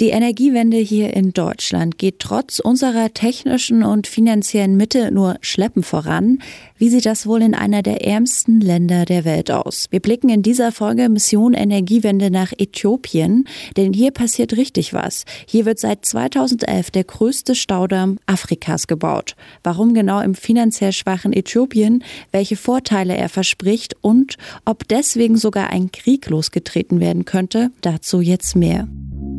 Die Energiewende hier in Deutschland geht trotz unserer technischen und finanziellen Mitte nur schleppend voran. Wie sieht das wohl in einer der ärmsten Länder der Welt aus? Wir blicken in dieser Folge Mission Energiewende nach Äthiopien, denn hier passiert richtig was. Hier wird seit 2011 der größte Staudamm Afrikas gebaut. Warum genau im finanziell schwachen Äthiopien, welche Vorteile er verspricht und ob deswegen sogar ein Krieg losgetreten werden könnte, dazu jetzt mehr.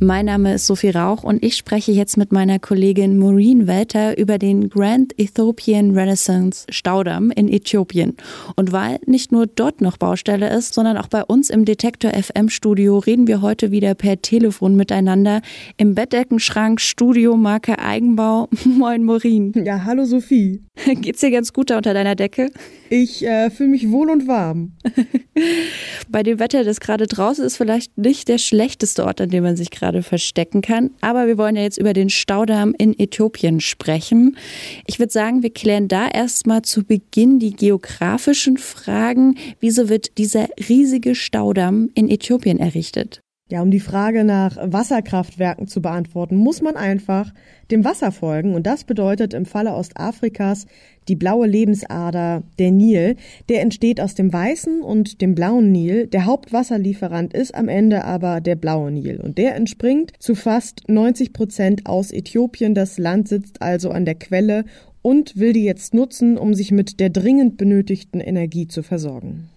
Mein Name ist Sophie Rauch und ich spreche jetzt mit meiner Kollegin Maureen Welter über den Grand Ethiopian Renaissance Staudamm in Äthiopien. Und weil nicht nur dort noch Baustelle ist, sondern auch bei uns im Detektor FM Studio reden wir heute wieder per Telefon miteinander im Bettdeckenschrank Studio Marke Eigenbau. Moin Maureen. Ja, hallo Sophie. Geht's dir ganz gut da unter deiner Decke? Ich äh, fühle mich wohl und warm. Bei dem Wetter, das gerade draußen ist, vielleicht nicht der schlechteste Ort, an dem man sich gerade verstecken kann. Aber wir wollen ja jetzt über den Staudamm in Äthiopien sprechen. Ich würde sagen, wir klären da erstmal zu Beginn die geografischen Fragen. Wieso wird dieser riesige Staudamm in Äthiopien errichtet? Ja, um die Frage nach Wasserkraftwerken zu beantworten, muss man einfach dem Wasser folgen. Und das bedeutet im Falle Ostafrikas die blaue Lebensader, der Nil. Der entsteht aus dem weißen und dem blauen Nil. Der Hauptwasserlieferant ist am Ende aber der blaue Nil. Und der entspringt zu fast 90 Prozent aus Äthiopien. Das Land sitzt also an der Quelle und will die jetzt nutzen, um sich mit der dringend benötigten Energie zu versorgen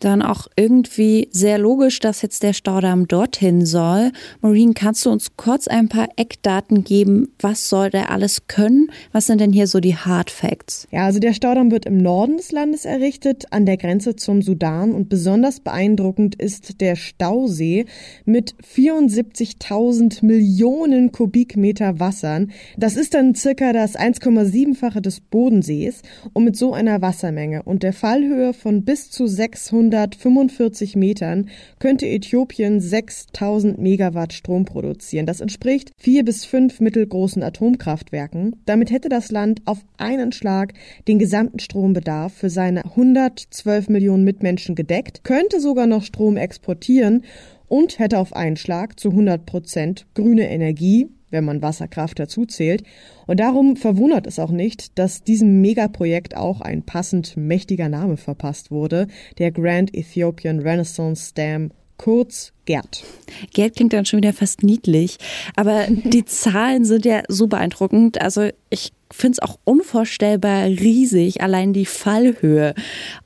dann auch irgendwie sehr logisch, dass jetzt der Staudamm dorthin soll. Maureen, kannst du uns kurz ein paar Eckdaten geben? Was soll der alles können? Was sind denn hier so die Hard Facts? Ja, also der Staudamm wird im Norden des Landes errichtet, an der Grenze zum Sudan. Und besonders beeindruckend ist der Stausee mit 74.000 Millionen Kubikmeter Wassern. Das ist dann circa das 1,7-fache des Bodensees. Und mit so einer Wassermenge und der Fallhöhe von bis zu 600 145 Metern könnte Äthiopien 6000 Megawatt Strom produzieren. Das entspricht vier bis fünf mittelgroßen Atomkraftwerken. Damit hätte das Land auf einen Schlag den gesamten Strombedarf für seine 112 Millionen Mitmenschen gedeckt, könnte sogar noch Strom exportieren und hätte auf einen Schlag zu 100 Prozent grüne Energie, wenn man Wasserkraft dazu zählt. Und darum verwundert es auch nicht, dass diesem Megaprojekt auch ein passend mächtiger Name verpasst wurde, der Grand Ethiopian Renaissance Dam kurz Gerd. Gerd klingt dann schon wieder fast niedlich, aber die Zahlen sind ja so beeindruckend. Also ich finde es auch unvorstellbar riesig, allein die Fallhöhe.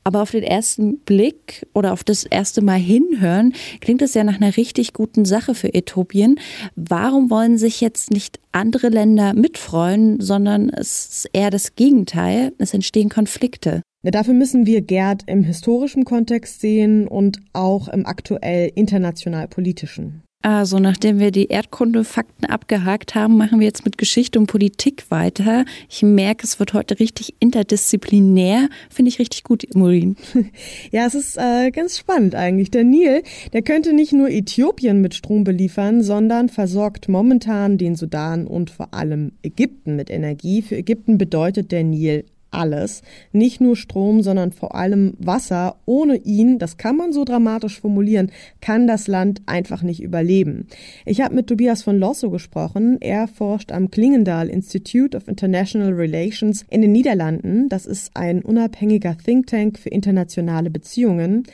Aber auf den ersten Blick oder auf das erste Mal hinhören, klingt das ja nach einer richtig guten Sache für Äthiopien. Warum wollen sich jetzt nicht andere Länder mitfreuen, sondern es ist eher das Gegenteil? Es entstehen Konflikte. Dafür müssen wir Gerd im historischen Kontext sehen und auch im aktuell international politischen. Also, nachdem wir die Erdkundefakten abgehakt haben, machen wir jetzt mit Geschichte und Politik weiter. Ich merke, es wird heute richtig interdisziplinär. Finde ich richtig gut, Murin. Ja, es ist äh, ganz spannend eigentlich. Der Nil, der könnte nicht nur Äthiopien mit Strom beliefern, sondern versorgt momentan den Sudan und vor allem Ägypten mit Energie. Für Ägypten bedeutet der Nil alles. Nicht nur Strom, sondern vor allem Wasser. Ohne ihn, das kann man so dramatisch formulieren, kann das Land einfach nicht überleben. Ich habe mit Tobias von Losso gesprochen. Er forscht am Klingendal Institute of International Relations in den Niederlanden. Das ist ein unabhängiger Think Tank für internationale Beziehungen.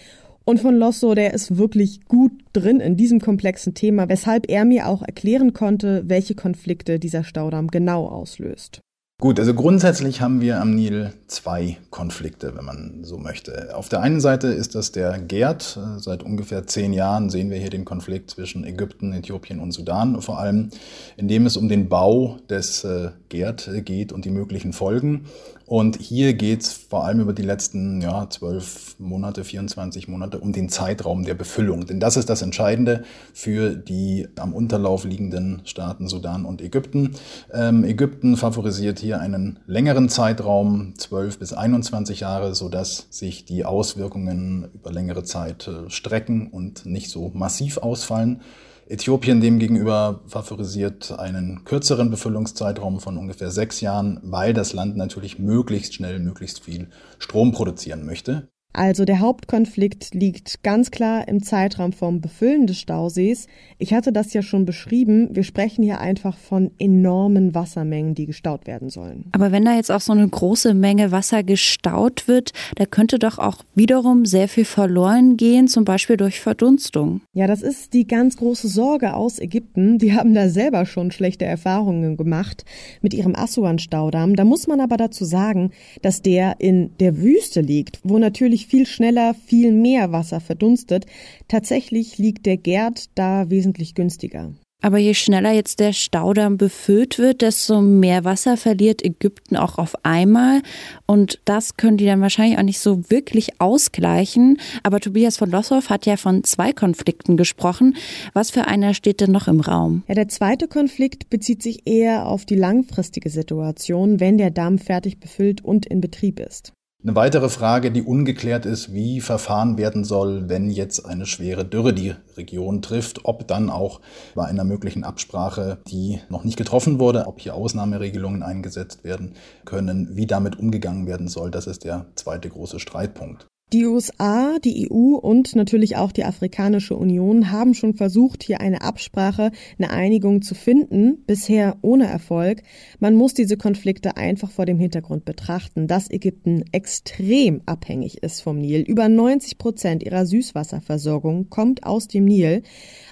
Und von Losso, der ist wirklich gut drin in diesem komplexen Thema, weshalb er mir auch erklären konnte, welche Konflikte dieser Staudamm genau auslöst. Gut, also grundsätzlich haben wir am Nil zwei Konflikte, wenn man so möchte. Auf der einen Seite ist das der Gerd. Seit ungefähr zehn Jahren sehen wir hier den Konflikt zwischen Ägypten, Äthiopien und Sudan, vor allem in dem es um den Bau des äh, Gerd geht und die möglichen Folgen. Und hier geht es vor allem über die letzten ja, 12 Monate, 24 Monate um den Zeitraum der Befüllung. Denn das ist das Entscheidende für die am Unterlauf liegenden Staaten Sudan und Ägypten. Ähm, Ägypten favorisiert hier einen längeren Zeitraum, 12 bis 21 Jahre, sodass sich die Auswirkungen über längere Zeit äh, strecken und nicht so massiv ausfallen. Äthiopien demgegenüber favorisiert einen kürzeren Befüllungszeitraum von ungefähr sechs Jahren, weil das Land natürlich möglichst schnell, möglichst viel Strom produzieren möchte. Also der Hauptkonflikt liegt ganz klar im Zeitraum vom Befüllen des Stausees. Ich hatte das ja schon beschrieben. Wir sprechen hier einfach von enormen Wassermengen, die gestaut werden sollen. Aber wenn da jetzt auch so eine große Menge Wasser gestaut wird, da könnte doch auch wiederum sehr viel verloren gehen, zum Beispiel durch Verdunstung. Ja, das ist die ganz große Sorge aus Ägypten. Die haben da selber schon schlechte Erfahrungen gemacht mit ihrem Assuan-Staudamm. Da muss man aber dazu sagen, dass der in der Wüste liegt, wo natürlich viel schneller, viel mehr Wasser verdunstet. Tatsächlich liegt der Gerd da wesentlich günstiger. Aber je schneller jetzt der Staudamm befüllt wird, desto mehr Wasser verliert Ägypten auch auf einmal. Und das können die dann wahrscheinlich auch nicht so wirklich ausgleichen. Aber Tobias von Lossow hat ja von zwei Konflikten gesprochen. Was für einer steht denn noch im Raum? Ja, der zweite Konflikt bezieht sich eher auf die langfristige Situation, wenn der Damm fertig befüllt und in Betrieb ist. Eine weitere Frage, die ungeklärt ist, wie verfahren werden soll, wenn jetzt eine schwere Dürre die Region trifft, ob dann auch bei einer möglichen Absprache, die noch nicht getroffen wurde, ob hier Ausnahmeregelungen eingesetzt werden können, wie damit umgegangen werden soll, das ist der zweite große Streitpunkt. Die USA, die EU und natürlich auch die Afrikanische Union haben schon versucht, hier eine Absprache, eine Einigung zu finden, bisher ohne Erfolg. Man muss diese Konflikte einfach vor dem Hintergrund betrachten, dass Ägypten extrem abhängig ist vom Nil. Über 90 Prozent ihrer Süßwasserversorgung kommt aus dem Nil.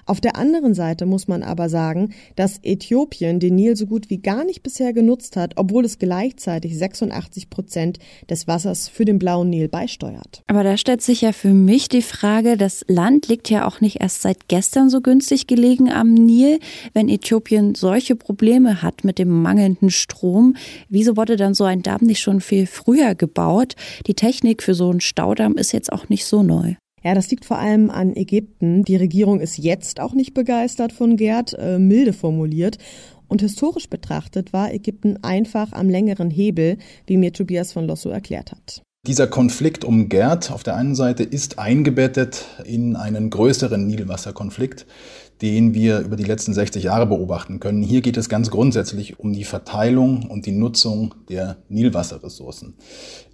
Auf der anderen Seite muss man aber sagen, dass Äthiopien den Nil so gut wie gar nicht bisher genutzt hat, obwohl es gleichzeitig 86 Prozent des Wassers für den blauen Nil beisteuert. Aber da stellt sich ja für mich die Frage, das Land liegt ja auch nicht erst seit gestern so günstig gelegen am Nil. Wenn Äthiopien solche Probleme hat mit dem mangelnden Strom, wieso wurde dann so ein Damm nicht schon viel früher gebaut? Die Technik für so einen Staudamm ist jetzt auch nicht so neu. Ja, das liegt vor allem an Ägypten. Die Regierung ist jetzt auch nicht begeistert von Gerd, äh, milde formuliert. Und historisch betrachtet war Ägypten einfach am längeren Hebel, wie mir Tobias von Losso erklärt hat. Dieser Konflikt um Gerd auf der einen Seite ist eingebettet in einen größeren Nilwasserkonflikt, den wir über die letzten 60 Jahre beobachten können. Hier geht es ganz grundsätzlich um die Verteilung und die Nutzung der Nilwasserressourcen.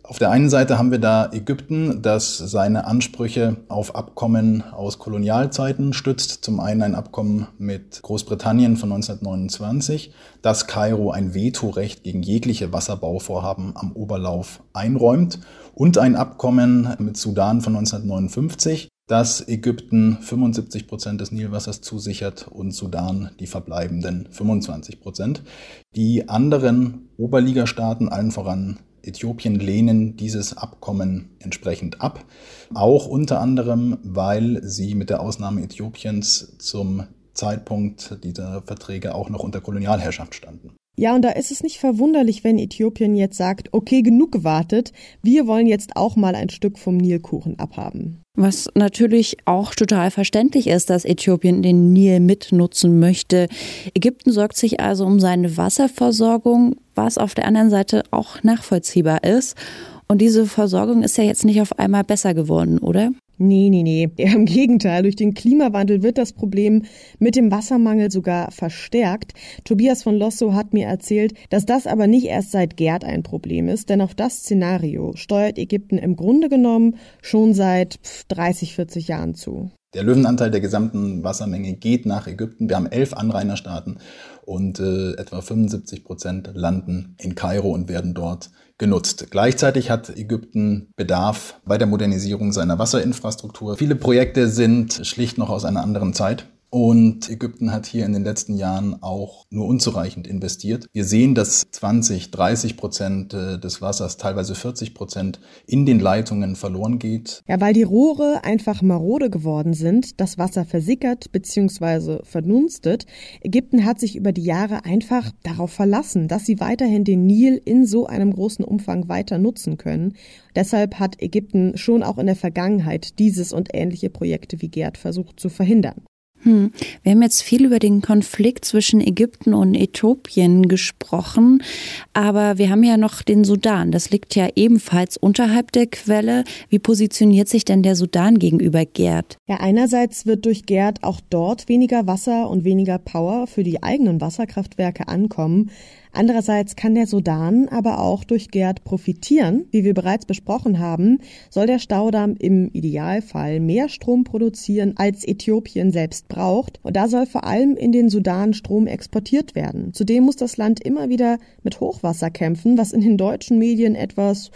Auf der einen Seite haben wir da Ägypten, das seine Ansprüche auf Abkommen aus Kolonialzeiten stützt. Zum einen ein Abkommen mit Großbritannien von 1929, das Kairo ein Vetorecht gegen jegliche Wasserbauvorhaben am Oberlauf einräumt und ein Abkommen mit Sudan von 1959, das Ägypten 75 Prozent des Nilwassers zusichert und Sudan die verbleibenden 25 Prozent. Die anderen Oberligastaaten, allen voran Äthiopien, lehnen dieses Abkommen entsprechend ab. Auch unter anderem, weil sie mit der Ausnahme Äthiopiens zum Zeitpunkt dieser Verträge auch noch unter Kolonialherrschaft standen. Ja, und da ist es nicht verwunderlich, wenn Äthiopien jetzt sagt, okay, genug gewartet, wir wollen jetzt auch mal ein Stück vom Nilkuchen abhaben. Was natürlich auch total verständlich ist, dass Äthiopien den Nil mitnutzen möchte. Ägypten sorgt sich also um seine Wasserversorgung, was auf der anderen Seite auch nachvollziehbar ist. Und diese Versorgung ist ja jetzt nicht auf einmal besser geworden, oder? Nee, nee, nee. Ja, Im Gegenteil, durch den Klimawandel wird das Problem mit dem Wassermangel sogar verstärkt. Tobias von Losso hat mir erzählt, dass das aber nicht erst seit Gerd ein Problem ist, denn auf das Szenario steuert Ägypten im Grunde genommen schon seit 30, 40 Jahren zu. Der Löwenanteil der gesamten Wassermenge geht nach Ägypten. Wir haben elf Anrainerstaaten und äh, etwa 75 Prozent landen in Kairo und werden dort genutzt. Gleichzeitig hat Ägypten Bedarf bei der Modernisierung seiner Wasserinfrastruktur. Viele Projekte sind schlicht noch aus einer anderen Zeit. Und Ägypten hat hier in den letzten Jahren auch nur unzureichend investiert. Wir sehen, dass 20, 30 Prozent äh, des Wassers, teilweise 40 Prozent in den Leitungen verloren geht. Ja, weil die Rohre einfach marode geworden sind, das Wasser versickert bzw. verdunstet. Ägypten hat sich über die Jahre einfach darauf verlassen, dass sie weiterhin den Nil in so einem großen Umfang weiter nutzen können. Deshalb hat Ägypten schon auch in der Vergangenheit dieses und ähnliche Projekte wie Gerd versucht zu verhindern. Hm. Wir haben jetzt viel über den Konflikt zwischen Ägypten und Äthiopien gesprochen, aber wir haben ja noch den Sudan. Das liegt ja ebenfalls unterhalb der Quelle. Wie positioniert sich denn der Sudan gegenüber Gerd? Ja, einerseits wird durch Gerd auch dort weniger Wasser und weniger Power für die eigenen Wasserkraftwerke ankommen. Andererseits kann der Sudan aber auch durch Gerd profitieren. Wie wir bereits besprochen haben, soll der Staudamm im Idealfall mehr Strom produzieren, als Äthiopien selbst braucht. Und da soll vor allem in den Sudan Strom exportiert werden. Zudem muss das Land immer wieder mit Hochwasser kämpfen, was in den deutschen Medien etwas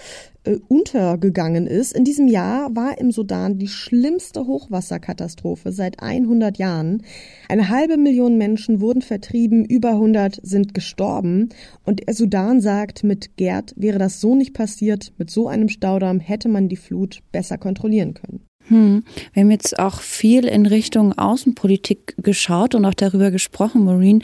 äh, untergegangen ist. In diesem Jahr war im Sudan die schlimmste Hochwasserkatastrophe seit 100 Jahren. Eine halbe Million Menschen wurden vertrieben, über 100 sind gestorben. Und der Sudan sagt, mit Gerd wäre das so nicht passiert. Mit so einem Staudamm hätte man die Flut besser kontrollieren können. Hm. Wir haben jetzt auch viel in Richtung Außenpolitik geschaut und auch darüber gesprochen, Maureen.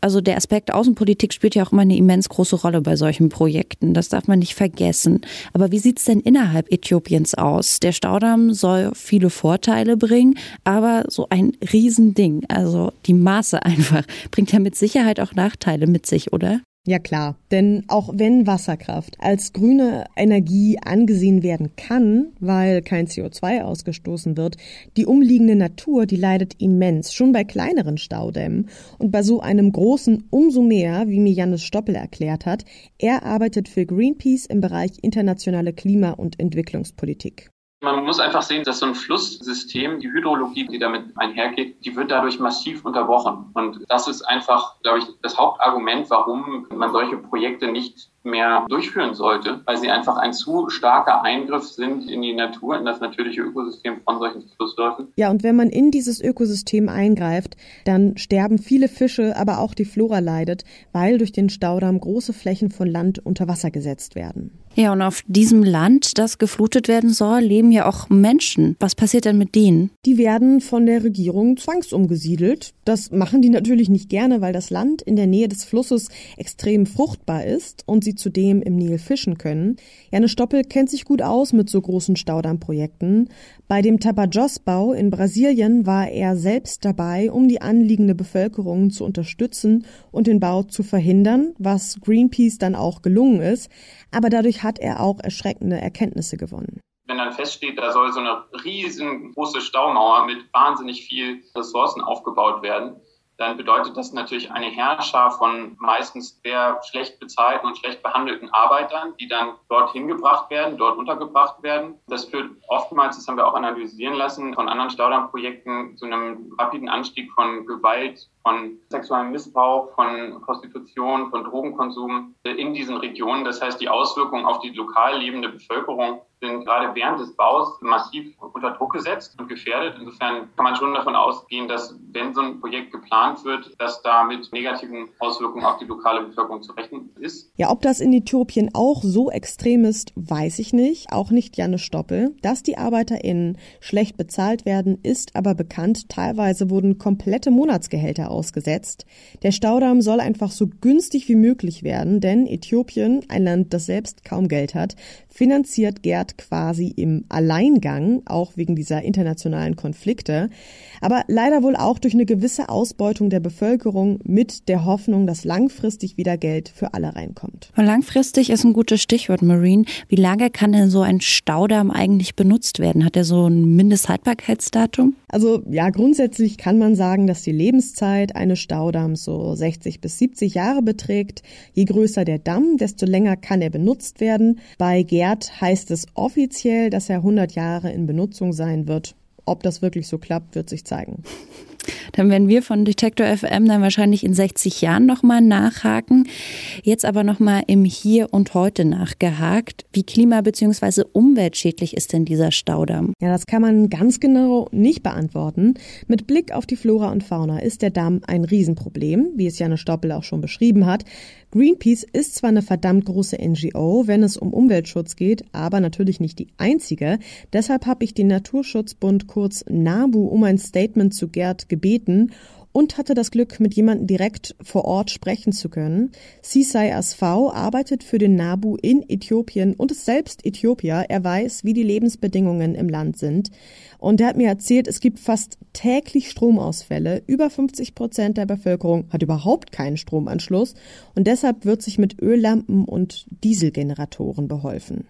Also der Aspekt Außenpolitik spielt ja auch immer eine immens große Rolle bei solchen Projekten. Das darf man nicht vergessen. Aber wie sieht's denn innerhalb Äthiopiens aus? Der Staudamm soll viele Vorteile bringen, aber so ein Riesending, also die Maße einfach, bringt ja mit Sicherheit auch Nachteile mit sich, oder? Ja klar, denn auch wenn Wasserkraft als grüne Energie angesehen werden kann, weil kein CO2 ausgestoßen wird, die umliegende Natur, die leidet immens, schon bei kleineren Staudämmen und bei so einem großen umso mehr, wie mir Jannis Stoppel erklärt hat. Er arbeitet für Greenpeace im Bereich internationale Klima- und Entwicklungspolitik. Man muss einfach sehen, dass so ein Flusssystem, die Hydrologie, die damit einhergeht, die wird dadurch massiv unterbrochen. Und das ist einfach, glaube ich, das Hauptargument, warum man solche Projekte nicht mehr durchführen sollte, weil sie einfach ein zu starker Eingriff sind in die Natur, in das natürliche Ökosystem von solchen Flussläufen. Ja, und wenn man in dieses Ökosystem eingreift, dann sterben viele Fische, aber auch die Flora leidet, weil durch den Staudamm große Flächen von Land unter Wasser gesetzt werden. Ja, und auf diesem Land, das geflutet werden soll, leben ja auch Menschen. Was passiert denn mit denen? Die werden von der Regierung zwangsumgesiedelt. Das machen die natürlich nicht gerne, weil das Land in der Nähe des Flusses extrem fruchtbar ist und sie sie zudem im Nil fischen können. Janne Stoppel kennt sich gut aus mit so großen Staudammprojekten. Bei dem Tapajós-Bau in Brasilien war er selbst dabei, um die anliegende Bevölkerung zu unterstützen und den Bau zu verhindern, was Greenpeace dann auch gelungen ist. Aber dadurch hat er auch erschreckende Erkenntnisse gewonnen wenn dann feststeht, da soll so eine riesengroße Staumauer mit wahnsinnig viel Ressourcen aufgebaut werden, dann bedeutet das natürlich eine Herrscher von meistens sehr schlecht bezahlten und schlecht behandelten Arbeitern, die dann dort hingebracht werden, dort untergebracht werden. Das führt oftmals, das haben wir auch analysieren lassen, von anderen Staudammprojekten zu einem rapiden Anstieg von Gewalt, von sexuellem Missbrauch, von Prostitution, von Drogenkonsum in diesen Regionen. Das heißt, die Auswirkungen auf die lokal lebende Bevölkerung sind gerade während des Baus massiv unter Druck gesetzt und gefährdet. Insofern kann man schon davon ausgehen, dass wenn so ein Projekt geplant wird, dass da mit negativen Auswirkungen auf die lokale Bevölkerung zu rechnen ist. Ja, ob das in Äthiopien auch so extrem ist, weiß ich nicht. Auch nicht Janne Stoppel. Dass die ArbeiterInnen schlecht bezahlt werden, ist aber bekannt. Teilweise wurden komplette Monatsgehälter ausgesetzt. Der Staudamm soll einfach so günstig wie möglich werden, denn Äthiopien, ein Land, das selbst kaum Geld hat, finanziert Gerd quasi im Alleingang, auch wegen dieser internationalen Konflikte, aber leider wohl auch durch eine gewisse Ausbeutung der Bevölkerung mit der Hoffnung, dass langfristig wieder Geld für alle reinkommt. langfristig ist ein gutes Stichwort, Marine. Wie lange kann denn so ein Staudamm eigentlich benutzt werden? Hat er so ein Mindesthaltbarkeitsdatum? Also ja, grundsätzlich kann man sagen, dass die Lebenszeit eines Staudamms so 60 bis 70 Jahre beträgt. Je größer der Damm, desto länger kann er benutzt werden. Bei Gerd heißt es offiziell, dass er 100 Jahre in Benutzung sein wird. Ob das wirklich so klappt, wird sich zeigen. Dann werden wir von Detektor FM dann wahrscheinlich in 60 Jahren nochmal nachhaken. Jetzt aber nochmal im Hier und Heute nachgehakt. Wie klima- bzw. umweltschädlich ist denn dieser Staudamm? Ja, das kann man ganz genau nicht beantworten. Mit Blick auf die Flora und Fauna ist der Damm ein Riesenproblem, wie es Janne Stoppel auch schon beschrieben hat. Greenpeace ist zwar eine verdammt große NGO, wenn es um Umweltschutz geht, aber natürlich nicht die einzige. Deshalb habe ich den Naturschutzbund kurz NABU um ein Statement zu Gerd gebeten und hatte das Glück, mit jemandem direkt vor Ort sprechen zu können. Sisai Asfau arbeitet für den NABU in Äthiopien und ist selbst Äthiopier. Er weiß, wie die Lebensbedingungen im Land sind. Und er hat mir erzählt, es gibt fast täglich Stromausfälle. Über 50 Prozent der Bevölkerung hat überhaupt keinen Stromanschluss. Und deshalb wird sich mit Öllampen und Dieselgeneratoren beholfen.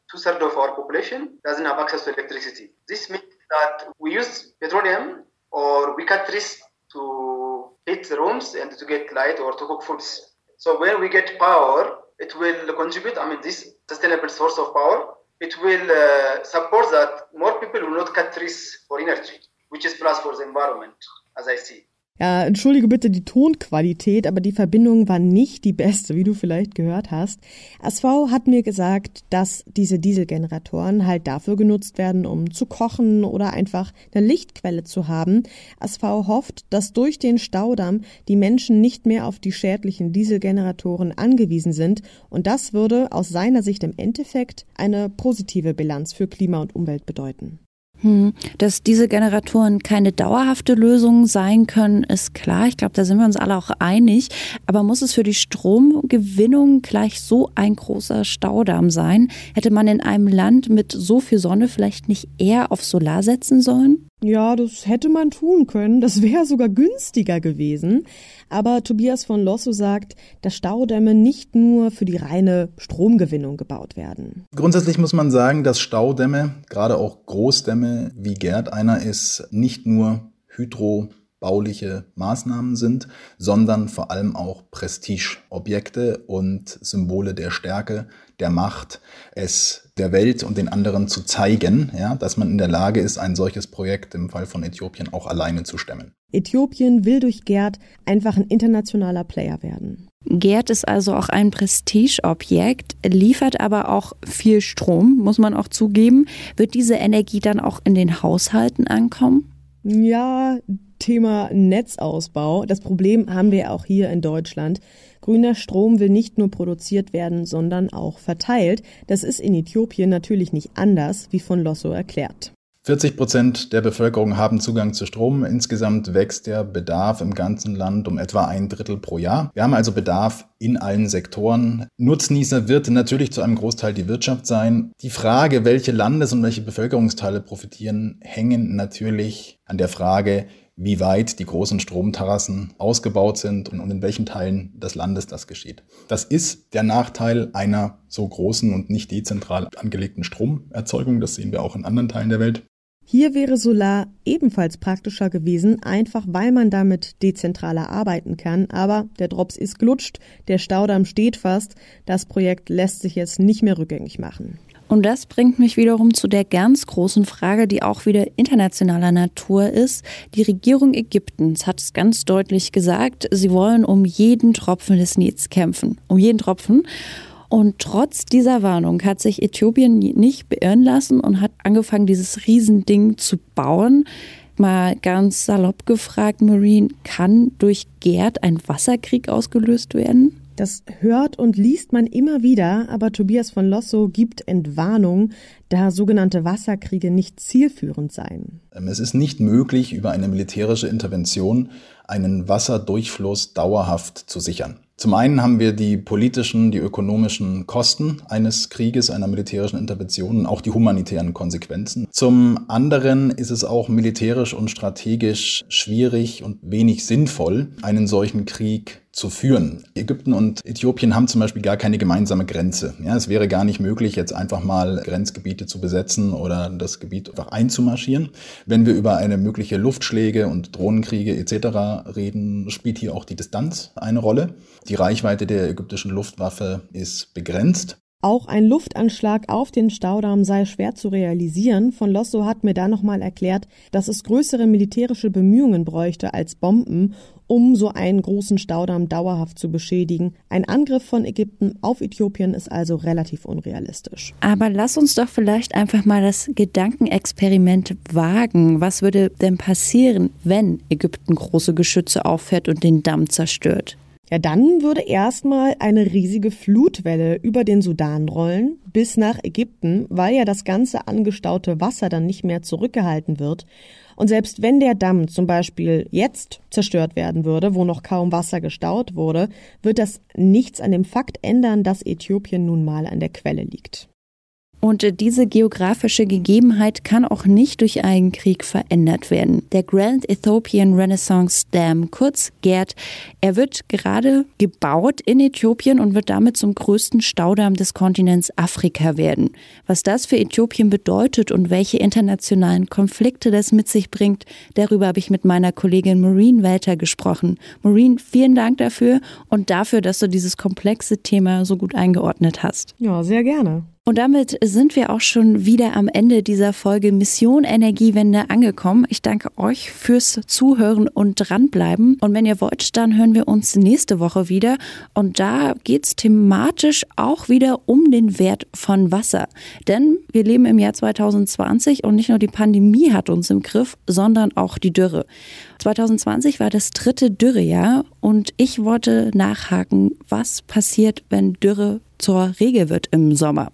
That we use petroleum or we cut trees to heat rooms and to get light or to cook foods. So when we get power, it will contribute, I mean, this sustainable source of power, it will uh, support that more people will not cut trees for energy, which is plus for the environment, as I see. Ja, entschuldige bitte die Tonqualität, aber die Verbindung war nicht die beste, wie du vielleicht gehört hast. SV hat mir gesagt, dass diese Dieselgeneratoren halt dafür genutzt werden, um zu kochen oder einfach eine Lichtquelle zu haben. SV hofft, dass durch den Staudamm die Menschen nicht mehr auf die schädlichen Dieselgeneratoren angewiesen sind und das würde aus seiner Sicht im Endeffekt eine positive Bilanz für Klima und Umwelt bedeuten. Hm. Dass diese Generatoren keine dauerhafte Lösung sein können, ist klar. Ich glaube, da sind wir uns alle auch einig. Aber muss es für die Stromgewinnung gleich so ein großer Staudamm sein? Hätte man in einem Land mit so viel Sonne vielleicht nicht eher auf Solar setzen sollen? Ja, das hätte man tun können. Das wäre sogar günstiger gewesen. Aber Tobias von Losso sagt, dass Staudämme nicht nur für die reine Stromgewinnung gebaut werden. Grundsätzlich muss man sagen, dass Staudämme, gerade auch Großdämme, wie Gerd einer ist, nicht nur hydrobauliche Maßnahmen sind, sondern vor allem auch Prestigeobjekte und Symbole der Stärke, der Macht, es der Welt und den anderen zu zeigen, ja, dass man in der Lage ist, ein solches Projekt im Fall von Äthiopien auch alleine zu stemmen. Äthiopien will durch Gerd einfach ein internationaler Player werden. Gerd ist also auch ein Prestigeobjekt, liefert aber auch viel Strom, muss man auch zugeben. Wird diese Energie dann auch in den Haushalten ankommen? Ja, Thema Netzausbau. Das Problem haben wir auch hier in Deutschland. Grüner Strom will nicht nur produziert werden, sondern auch verteilt. Das ist in Äthiopien natürlich nicht anders, wie von Losso erklärt. 40 Prozent der Bevölkerung haben Zugang zu Strom. Insgesamt wächst der Bedarf im ganzen Land um etwa ein Drittel pro Jahr. Wir haben also Bedarf in allen Sektoren. Nutznießer wird natürlich zu einem Großteil die Wirtschaft sein. Die Frage, welche Landes- und welche Bevölkerungsteile profitieren, hängen natürlich an der Frage, wie weit die großen Stromterrassen ausgebaut sind und in welchen Teilen des Landes das geschieht. Das ist der Nachteil einer so großen und nicht dezentral angelegten Stromerzeugung. Das sehen wir auch in anderen Teilen der Welt. Hier wäre Solar ebenfalls praktischer gewesen, einfach weil man damit dezentraler arbeiten kann. Aber der Drops ist glutscht, der Staudamm steht fast. Das Projekt lässt sich jetzt nicht mehr rückgängig machen. Und das bringt mich wiederum zu der ganz großen Frage, die auch wieder internationaler Natur ist. Die Regierung Ägyptens hat es ganz deutlich gesagt, sie wollen um jeden Tropfen des Nils kämpfen. Um jeden Tropfen. Und trotz dieser Warnung hat sich Äthiopien nicht beirren lassen und hat angefangen, dieses Riesending zu bauen. Mal ganz salopp gefragt, Marine, kann durch Gerd ein Wasserkrieg ausgelöst werden? Das hört und liest man immer wieder, aber Tobias von Losso gibt Entwarnung, da sogenannte Wasserkriege nicht zielführend seien. Ähm, es ist nicht möglich, über eine militärische Intervention einen Wasserdurchfluss dauerhaft zu sichern. Zum einen haben wir die politischen, die ökonomischen Kosten eines Krieges, einer militärischen Intervention und auch die humanitären Konsequenzen. Zum anderen ist es auch militärisch und strategisch schwierig und wenig sinnvoll, einen solchen Krieg zu führen. Ägypten und Äthiopien haben zum Beispiel gar keine gemeinsame Grenze. Ja, es wäre gar nicht möglich, jetzt einfach mal Grenzgebiete zu besetzen oder das Gebiet einfach einzumarschieren. Wenn wir über eine mögliche Luftschläge und Drohnenkriege etc. reden, spielt hier auch die Distanz eine Rolle. Die Reichweite der ägyptischen Luftwaffe ist begrenzt. Auch ein Luftanschlag auf den Staudamm sei schwer zu realisieren. Von Losso hat mir da nochmal erklärt, dass es größere militärische Bemühungen bräuchte als Bomben, um so einen großen Staudamm dauerhaft zu beschädigen. Ein Angriff von Ägypten auf Äthiopien ist also relativ unrealistisch. Aber lass uns doch vielleicht einfach mal das Gedankenexperiment wagen. Was würde denn passieren, wenn Ägypten große Geschütze auffährt und den Damm zerstört? Ja, dann würde erstmal eine riesige Flutwelle über den Sudan rollen bis nach Ägypten, weil ja das ganze angestaute Wasser dann nicht mehr zurückgehalten wird. Und selbst wenn der Damm zum Beispiel jetzt zerstört werden würde, wo noch kaum Wasser gestaut wurde, wird das nichts an dem Fakt ändern, dass Äthiopien nun mal an der Quelle liegt. Und diese geografische Gegebenheit kann auch nicht durch einen Krieg verändert werden. Der Grand Ethiopian Renaissance Dam, kurz GERD, er wird gerade gebaut in Äthiopien und wird damit zum größten Staudamm des Kontinents Afrika werden. Was das für Äthiopien bedeutet und welche internationalen Konflikte das mit sich bringt, darüber habe ich mit meiner Kollegin Maureen Welter gesprochen. Maureen, vielen Dank dafür und dafür, dass du dieses komplexe Thema so gut eingeordnet hast. Ja, sehr gerne. Und damit sind wir auch schon wieder am Ende dieser Folge Mission Energiewende angekommen. Ich danke euch fürs Zuhören und dranbleiben. Und wenn ihr wollt, dann hören wir uns nächste Woche wieder. Und da geht es thematisch auch wieder um den Wert von Wasser. Denn wir leben im Jahr 2020 und nicht nur die Pandemie hat uns im Griff, sondern auch die Dürre. 2020 war das dritte Dürrejahr und ich wollte nachhaken, was passiert, wenn Dürre zur Regel wird im Sommer?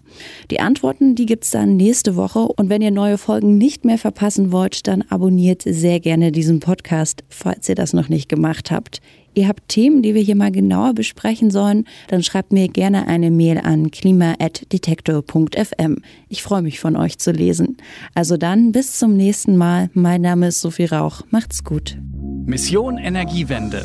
Die Antworten, die gibt's dann nächste Woche. Und wenn ihr neue Folgen nicht mehr verpassen wollt, dann abonniert sehr gerne diesen Podcast, falls ihr das noch nicht gemacht habt. Ihr habt Themen, die wir hier mal genauer besprechen sollen, dann schreibt mir gerne eine Mail an klima.detektor.fm. Ich freue mich von euch zu lesen. Also dann bis zum nächsten Mal. Mein Name ist Sophie Rauch. Macht's gut. Mission Energiewende.